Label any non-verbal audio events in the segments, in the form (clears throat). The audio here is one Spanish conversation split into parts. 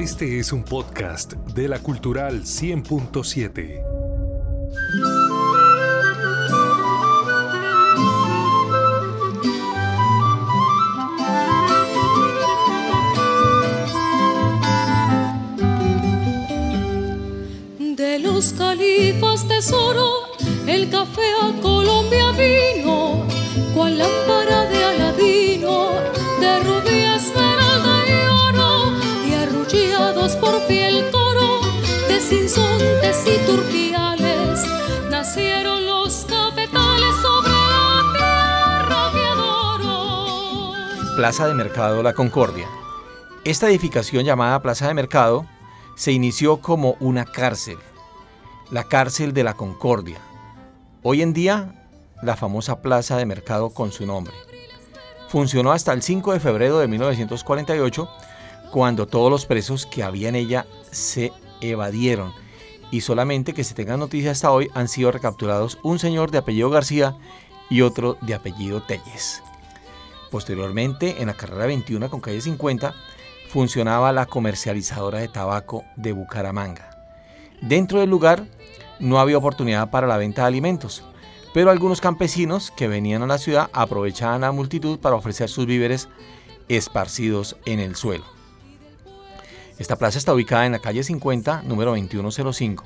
Este es un podcast de la Cultural 100.7. De los califas tesoro, el café a Colombia vino, Plaza de Mercado La Concordia. Esta edificación llamada Plaza de Mercado se inició como una cárcel, la cárcel de la Concordia. Hoy en día, la famosa Plaza de Mercado con su nombre. Funcionó hasta el 5 de febrero de 1948, cuando todos los presos que había en ella se evadieron y solamente que se tenga noticia hasta hoy han sido recapturados un señor de apellido García y otro de apellido Telles. Posteriormente, en la carrera 21 con calle 50, funcionaba la comercializadora de tabaco de Bucaramanga. Dentro del lugar no había oportunidad para la venta de alimentos, pero algunos campesinos que venían a la ciudad aprovechaban la multitud para ofrecer sus víveres esparcidos en el suelo. Esta plaza está ubicada en la calle 50, número 2105.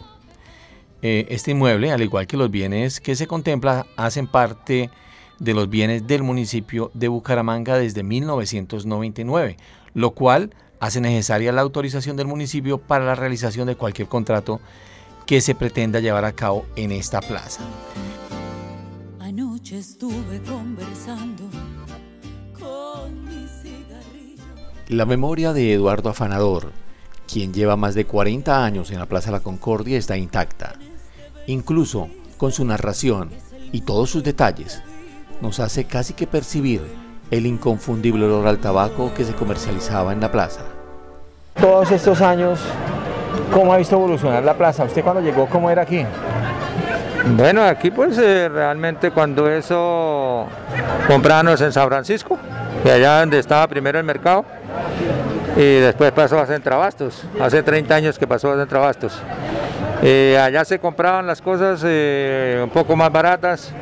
Eh, este inmueble, al igual que los bienes que se contempla, hacen parte de los bienes del municipio de Bucaramanga desde 1999, lo cual hace necesaria la autorización del municipio para la realización de cualquier contrato que se pretenda llevar a cabo en esta plaza. Anoche estuve conversando con mi cigarrillo. La memoria de Eduardo Afanador, quien lleva más de 40 años en la Plaza La Concordia, está intacta. Incluso con su narración y todos sus detalles, nos hace casi que percibir el inconfundible olor al tabaco que se comercializaba en la plaza. Todos estos años, ¿cómo ha visto evolucionar la plaza? ¿Usted cuando llegó, cómo era aquí? Bueno, aquí pues eh, realmente cuando eso comprábamos en San Francisco, y allá donde estaba primero el mercado, y después pasó a Centrabastos, hace 30 años que pasó a Centrabastos. Eh, allá se compraban las cosas eh, un poco más baratas,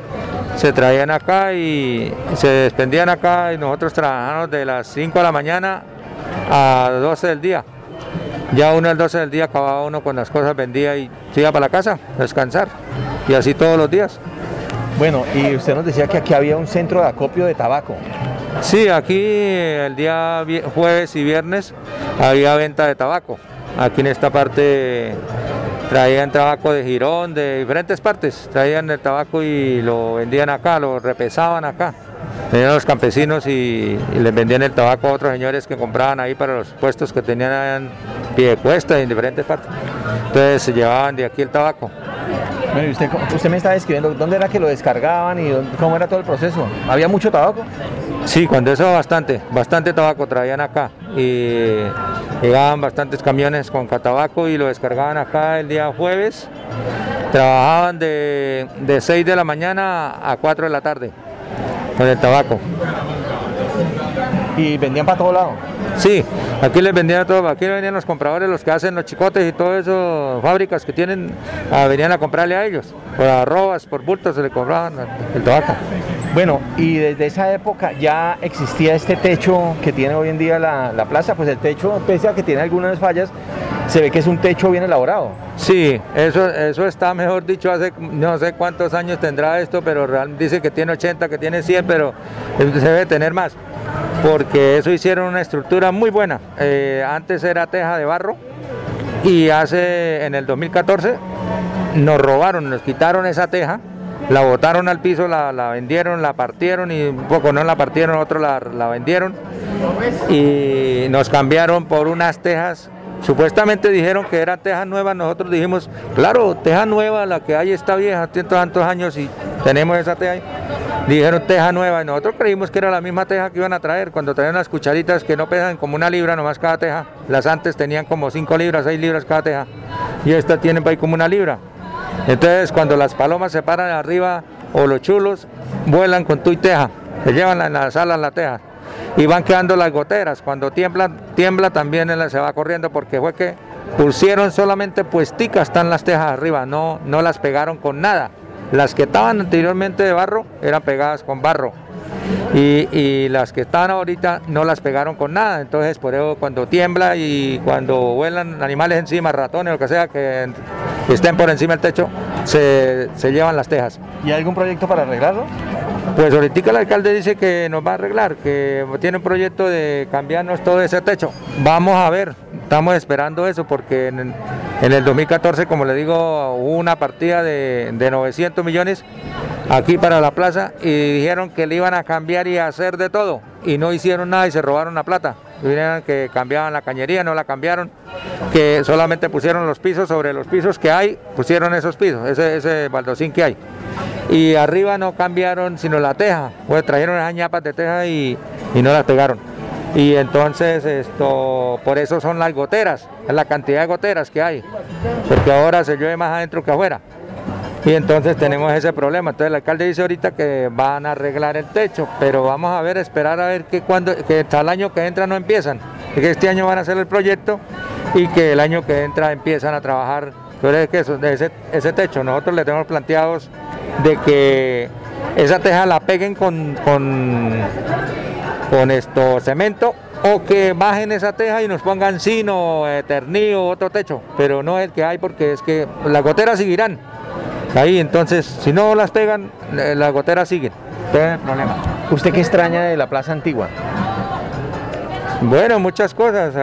se traían acá y se despendían acá y nosotros trabajamos de las 5 de la mañana a 12 del día. Ya uno al 12 del día acababa uno con las cosas, vendía y se iba para la casa a descansar. Y así todos los días. Bueno, y usted nos decía que aquí había un centro de acopio de tabaco. Sí, aquí el día jueves y viernes había venta de tabaco. Aquí en esta parte traían tabaco de Girón, de diferentes partes. Traían el tabaco y lo vendían acá, lo repesaban acá. Venían los campesinos y, y les vendían el tabaco a otros señores que compraban ahí para los puestos que tenían en pie de cuesta en diferentes partes. Entonces se llevaban de aquí el tabaco. Bueno, usted, usted me está describiendo dónde era que lo descargaban y dónde- cómo era todo el proceso. ¿Había mucho tabaco? Sí, cuando eso bastante, bastante tabaco traían acá y llegaban bastantes camiones con tabaco y lo descargaban acá el día jueves. Trabajaban de, de 6 de la mañana a 4 de la tarde con el tabaco. Y vendían para todo lado. Sí, aquí les vendían todo, aquí venían los compradores, los que hacen los chicotes y todo eso, fábricas que tienen, ah, venían a comprarle a ellos. Por arrobas, por bultos se le compraban el tabaco. Bueno, y desde esa época ya existía este techo que tiene hoy en día la, la plaza, pues el techo, pese a que tiene algunas fallas, se ve que es un techo bien elaborado. Sí, eso, eso está mejor dicho hace no sé cuántos años tendrá esto, pero dice que tiene 80, que tiene 100, pero se debe tener más, porque eso hicieron una estructura muy buena. Eh, antes era teja de barro y hace en el 2014 nos robaron, nos quitaron esa teja, la botaron al piso, la, la vendieron, la partieron y un poco no la partieron, otros la, la vendieron y nos cambiaron por unas tejas. Supuestamente dijeron que eran tejas nuevas, nosotros dijimos, claro, teja nueva, la que hay está vieja, tiene tantos años y tenemos esa teja ahí. Dijeron teja nueva y nosotros creímos que era la misma teja que iban a traer cuando traían las cucharitas que no pesan como una libra nomás cada teja. Las antes tenían como 5 libras, 6 libras cada teja y esta tienen ahí como una libra. Entonces cuando las palomas se paran arriba o los chulos vuelan con tu y teja, se llevan en la sala la teja. y van quedando las goteras. Cuando tiembla, tiembla también se va corriendo porque fue que pusieron solamente puesticas, están las tejas arriba, no, no las pegaron con nada. Las que estaban anteriormente de barro eran pegadas con barro. Y, las que están ahorita no las pegaron con nada. Entonces, por eso cuando tiembla y cuando vuelan animales encima, ratones, lo que sea, que estén por encima del techo, se, se llevan las tejas. ¿Y hay algún proyecto para arreglarlo? Pues ahorita el alcalde dice que nos va a arreglar, que tiene un proyecto de cambiarnos todo ese techo. Vamos a ver, estamos esperando eso porque en, el 2014, como le digo, hubo una partida de, de 900 millones aquí para la plaza y dijeron que le iban a cambiar y a hacer de todo y no hicieron nada y se robaron la plata. Dijeron que cambiaban la cañería, no la cambiaron, que solamente pusieron los pisos sobre los pisos que hay, pusieron esos pisos, ese, ese baldocín que hay. Y arriba no cambiaron sino la teja, pues trajeron esas ñapas de teja y, y no las pegaron. Y entonces esto, por eso son las goteras, la cantidad de goteras que hay, porque ahora se llueve más adentro que afuera. Y entonces tenemos ese problema. Entonces el alcalde dice ahorita que van a arreglar el techo, pero vamos a ver, esperar a ver que cuando que hasta el año que entra no empiezan. Que este año van a hacer el proyecto y que el año que entra empiezan a trabajar. Pero es que eso, ese, ese techo, nosotros le tenemos planteados de que esa teja la peguen con, con, con esto cemento o que bajen esa teja y nos pongan sino, eternillo, otro techo, pero no el que hay porque es que las goteras seguirán. Ahí entonces, si no las pegan, eh, las goteras siguen. problema. ¿Usted qué extraña de la plaza antigua? Bueno, muchas cosas.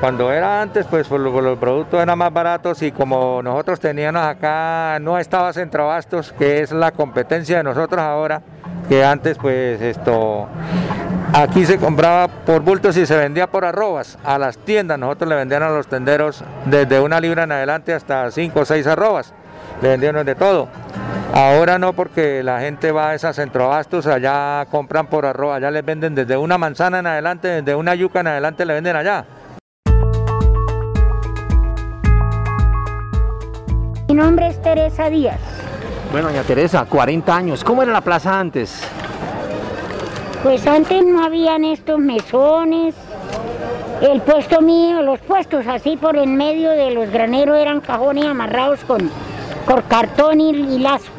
Cuando era antes, pues los, productos eran más baratos y como nosotros teníamos acá, no estaba Centrabastos, que es la competencia de nosotros ahora, que antes pues esto, aquí se compraba por bultos y se vendía por arrobas a las tiendas. Nosotros le vendían a los tenderos desde una libra en adelante hasta cinco o seis arrobas le vendieron de todo. Ahora no, porque la gente va a esas centroabastos, allá compran por arroz, allá les venden desde una manzana en adelante, desde una yuca en adelante le venden allá. Mi nombre es Teresa Díaz. Bueno, doña Teresa, 40 años. ¿Cómo era la plaza antes? Pues antes no habían estos mesones. El puesto mío, los puestos así por en medio de los graneros eran cajones amarrados con por cartón y, lazo.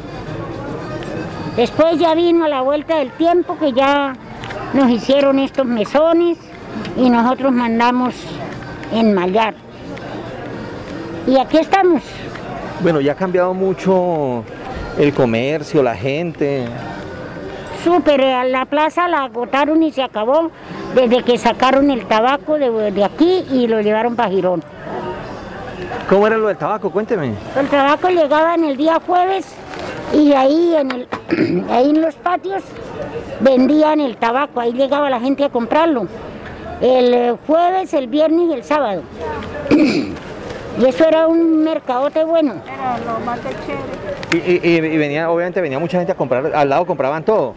Después ya vino a la vuelta del tiempo que ya nos hicieron estos mesones y nosotros mandamos enmallar. Y aquí estamos. Bueno, ya ha cambiado mucho el comercio, la gente. Súper, eh, la plaza la agotaron y se acabó desde que sacaron el tabaco de, de aquí y lo llevaron para Girón. ¿Cómo era lo del tabaco? Cuénteme. El tabaco llegaba en el día jueves y ahí en, el, (clears throat) ahí en los patios vendían el tabaco, ahí llegaba la gente a comprarlo. El eh, jueves, el viernes y el sábado. (clears throat) Y eso era un mercadote bueno. Era lo más chévere. Y, y, venía, obviamente venía mucha gente a comprar, al lado compraban todo.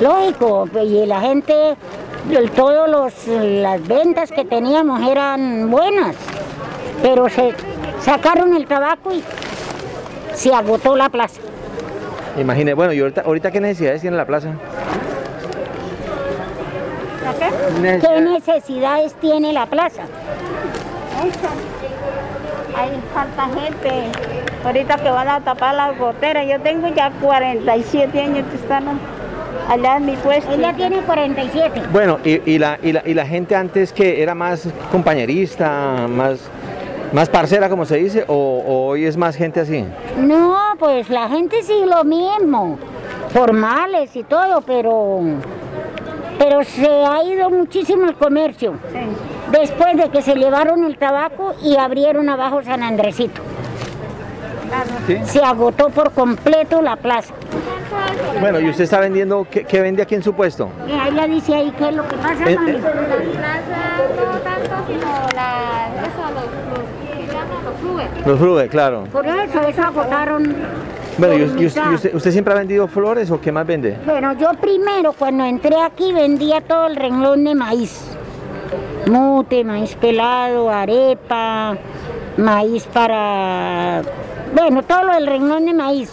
Lógico, pues, y la gente, todas las ventas que teníamos eran buenas, pero se sacaron el tabaco y se agotó la plaza. Imagine, bueno, y ahorita, ahorita qué necesidades tiene la plaza? ¿Qué? ¿Qué necesidades tiene la plaza? Hay falta gente. Ahorita que van a tapar las goteras, yo tengo ya 47 años que están allá en mi puesto. Ella tiene 47. Bueno, y, y, la, y, la, y la gente antes que era más compañerista, más ¿Más parcera, como se dice, o, hoy es más gente así? No, pues la gente sí lo mismo, formales y todo, pero, pero se ha ido muchísimo el comercio. Después de que se llevaron el tabaco y abrieron abajo San Andresito. Se agotó por completo la plaza. Bueno, ¿y usted está vendiendo, qué, vende aquí en su puesto? ahí la dice ahí qué es lo que pasa, eh, eh. La plaza no tanto, sino la, eso, los los flúes, claro. Por eso, eso agotaron. Bueno, ¿y, usted, siempre ha vendido flores o qué más vende? Bueno, yo primero cuando entré aquí vendía todo el renglón de maíz. Mute, maíz pelado, arepa, maíz para... Bueno, todo lo del renglón de maíz.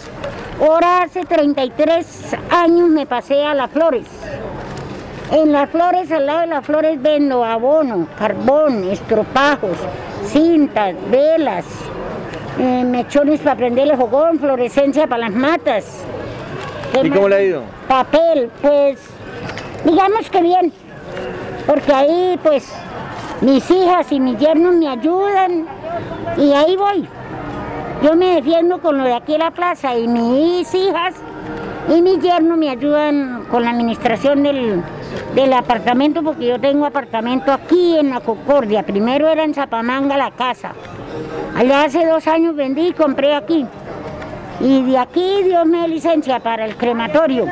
Ahora hace 33 años me pasé a las flores. En las flores, al lado de las flores vendo abono, carbón, estropajos, cintas, velas, eh, mechones para prenderle jogón, fluorescencia para las matas. ¿Qué ¿Y cómo le ha ido? Papel, pues, digamos que bien, porque ahí pues mis hijas y mis yernos me ayudan y ahí voy. Yo me defiendo con lo de aquí en la plaza y mis hijas y mis yernos me ayudan con la administración del, del apartamento porque yo tengo apartamento aquí en la Concordia. Primero era en Zapamanga la casa. Allá hace dos años vendí y compré aquí. Y de aquí Dios me licencia para el crematorio.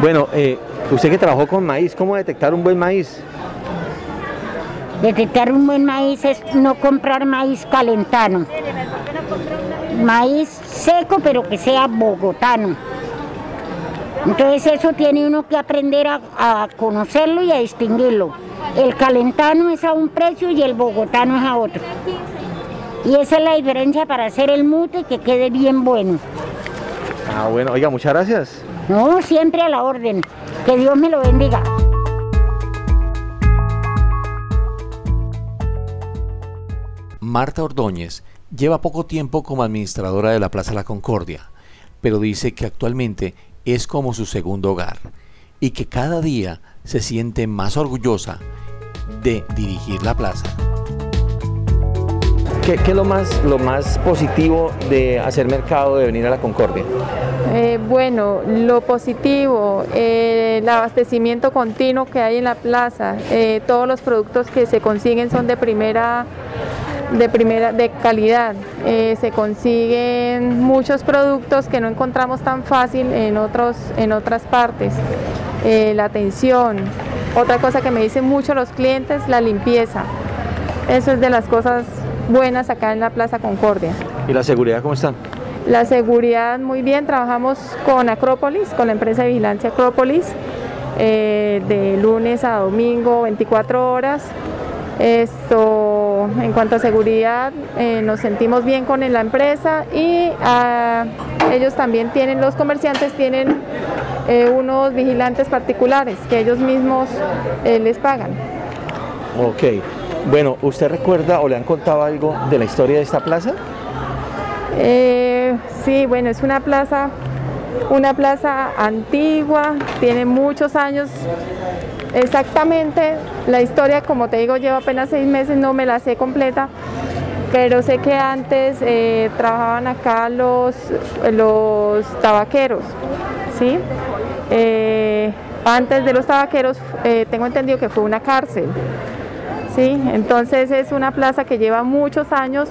Bueno, eh, usted que trabajó con maíz, ¿cómo detectar un buen maíz? Detectar un buen maíz es no comprar maíz calentano. Maíz seco pero que sea bogotano. Entonces eso tiene uno que aprender a, a conocerlo y a distinguirlo. El calentano es a un precio y el bogotano es a otro. Y esa es la diferencia para hacer el mute que quede bien bueno. Ah, bueno, oiga, muchas gracias. No, siempre a la orden. Que Dios me lo bendiga. Marta Ordóñez lleva poco tiempo como administradora de la Plaza La Concordia, pero dice que actualmente es como su segundo hogar y que cada día se siente más orgullosa de dirigir la plaza. ¿Qué, qué es lo más, lo más positivo de hacer mercado, de venir a la Concordia? Eh, bueno, lo positivo, eh, el abastecimiento continuo que hay en la plaza, eh, todos los productos que se consiguen son de primera, de primera, de calidad. Eh, se consiguen muchos productos que no encontramos tan fácil en otros, en otras partes. Eh, la atención. Otra cosa que me dicen mucho los clientes, la limpieza. Eso es de las cosas buenas acá en la Plaza Concordia. ¿Y la seguridad cómo está? La seguridad muy bien, trabajamos con Acrópolis, con la empresa de vigilancia Acrópolis, eh, de lunes a domingo, 24 horas. Esto, en cuanto a seguridad, eh, nos sentimos bien con la empresa y ah, ellos también tienen, los comerciantes tienen eh, unos vigilantes particulares que ellos mismos eh, les pagan. Ok. Bueno, ¿usted recuerda o le han contado algo de la historia de esta plaza? Eh, sí, bueno, es una plaza, una plaza antigua, tiene muchos años. Exactamente, la historia, como te digo, lleva apenas seis meses, no me la sé completa, pero sé que antes eh, trabajaban acá los, los tabaqueros, ¿sí? Eh, antes de los tabaqueros, eh, tengo entendido que fue una cárcel. ¿sí? Entonces es una plaza que lleva muchos años,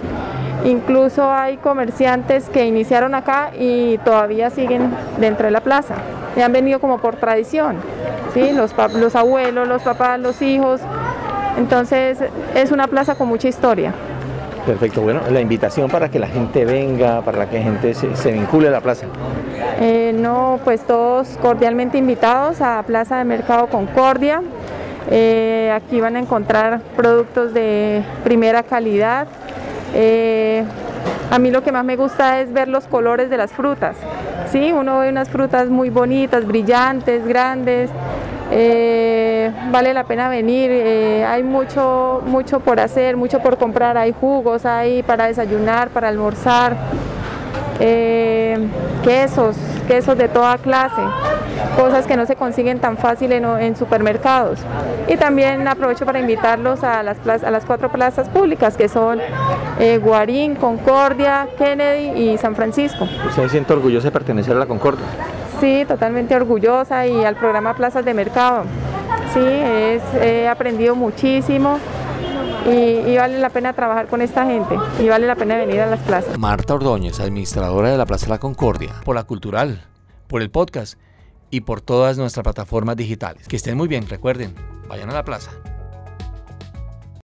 incluso hay comerciantes que iniciaron acá y todavía siguen dentro de la plaza, y han venido como por tradición, ¿sí? los, abuelos, los papás, los hijos, entonces es una plaza con mucha historia. Perfecto, bueno, la invitación para que la gente venga, para que la gente se, se vincule a la plaza. Eh, no, pues todos cordialmente invitados a Plaza de Mercado Concordia. Eh, aquí van a encontrar productos de primera calidad. Eh, a mí lo que más me gusta es ver los colores de las frutas. ¿sí? Uno ve unas frutas muy bonitas, brillantes, grandes. Eh, vale la pena venir, eh, hay mucho, mucho por hacer, mucho por comprar, hay jugos, hay para desayunar, para almorzar, quesos, quesos de toda clase, cosas que no se consiguen tan fácil en, en supermercados. Y también aprovecho para invitarlos a las, a las cuatro plazas públicas que son eh, Guarín, Concordia, Kennedy y San Francisco. ¿Usted se siente orgulloso de pertenecer a la Concordia? Sí, totalmente orgullosa y al programa Plazas de Mercado. Sí, es, he aprendido muchísimo y, y vale la pena trabajar con esta gente y vale la pena venir a las plazas. Marta Ordóñez, administradora de la Plaza La Concordia, por la Cultural, por el podcast y por todas nuestras plataformas digitales. Que estén muy bien, recuerden, vayan a la plaza.